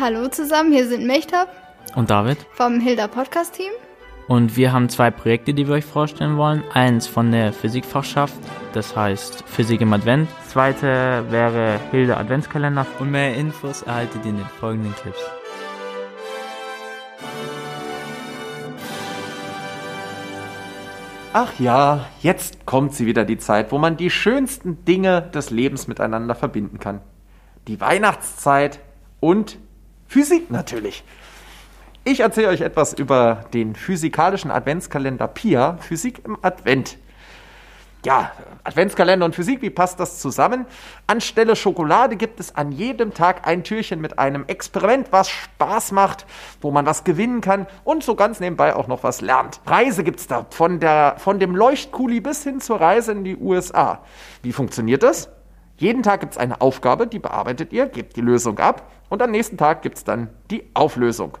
Hallo zusammen, hier sind Mechtab und David vom Hilda Podcast Team. Und wir haben zwei Projekte, die wir euch vorstellen wollen. Eins von der Physikfachschaft, das heißt Physik im Advent. Das zweite wäre Hilda Adventskalender. Und mehr Infos erhaltet ihr in den folgenden Clips. Ach ja, jetzt kommt sie wieder die Zeit, wo man die schönsten Dinge des Lebens miteinander verbinden kann. Die Weihnachtszeit und Physik natürlich. Ich erzähle euch etwas über den physikalischen Adventskalender PIA, Physik im Advent. Ja, Adventskalender und Physik, wie passt das zusammen? Anstelle Schokolade gibt es an jedem Tag ein Türchen mit einem Experiment, was Spaß macht, wo man was gewinnen kann und so ganz nebenbei auch noch was lernt. Reise gibt es da von, der, von dem Leuchtkuli bis hin zur Reise in die USA. Wie funktioniert das? Jeden Tag gibt es eine Aufgabe, die bearbeitet ihr, gebt die Lösung ab und am nächsten Tag gibt es dann die Auflösung.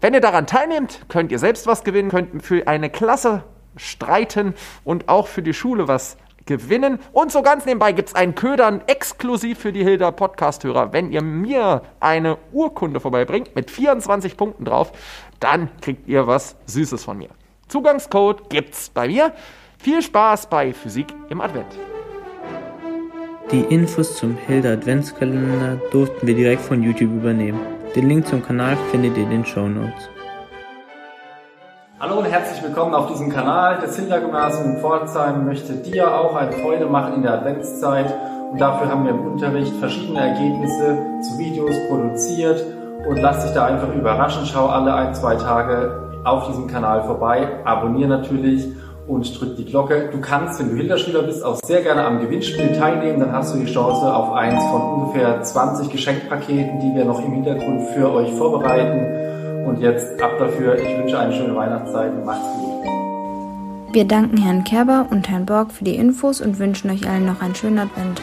Wenn ihr daran teilnehmt, könnt ihr selbst was gewinnen, könnt für eine Klasse streiten und auch für die Schule was gewinnen. Und so ganz nebenbei gibt es einen Ködern exklusiv für die Hilda Podcast-Hörer. Wenn ihr mir eine Urkunde vorbeibringt mit 24 Punkten drauf, dann kriegt ihr was Süßes von mir. Zugangscode gibt's bei mir. Viel Spaß bei Physik im Advent. Die Infos zum Hilda Adventskalender durften wir direkt von YouTube übernehmen. Den Link zum Kanal findet ihr in den Show Notes. Hallo und herzlich willkommen auf diesem Kanal. Das Hilda-Gymnasium in Pforzheim möchte dir auch eine Freude machen in der Adventszeit und dafür haben wir im Unterricht verschiedene Ergebnisse zu Videos produziert und lass dich da einfach überraschen. Schau alle ein, zwei Tage auf diesem Kanal vorbei, abonniere natürlich und drück die Glocke. Du kannst, wenn du Hilderschüler bist, auch sehr gerne am Gewinnspiel teilnehmen. Dann hast du die Chance auf eins von ungefähr 20 Geschenkpaketen, die wir noch im Hintergrund für euch vorbereiten. Und jetzt ab dafür. Ich wünsche eine schöne Weihnachtszeit und macht's gut. Wir danken Herrn Kerber und Herrn Borg für die Infos und wünschen euch allen noch einen schönen Advent.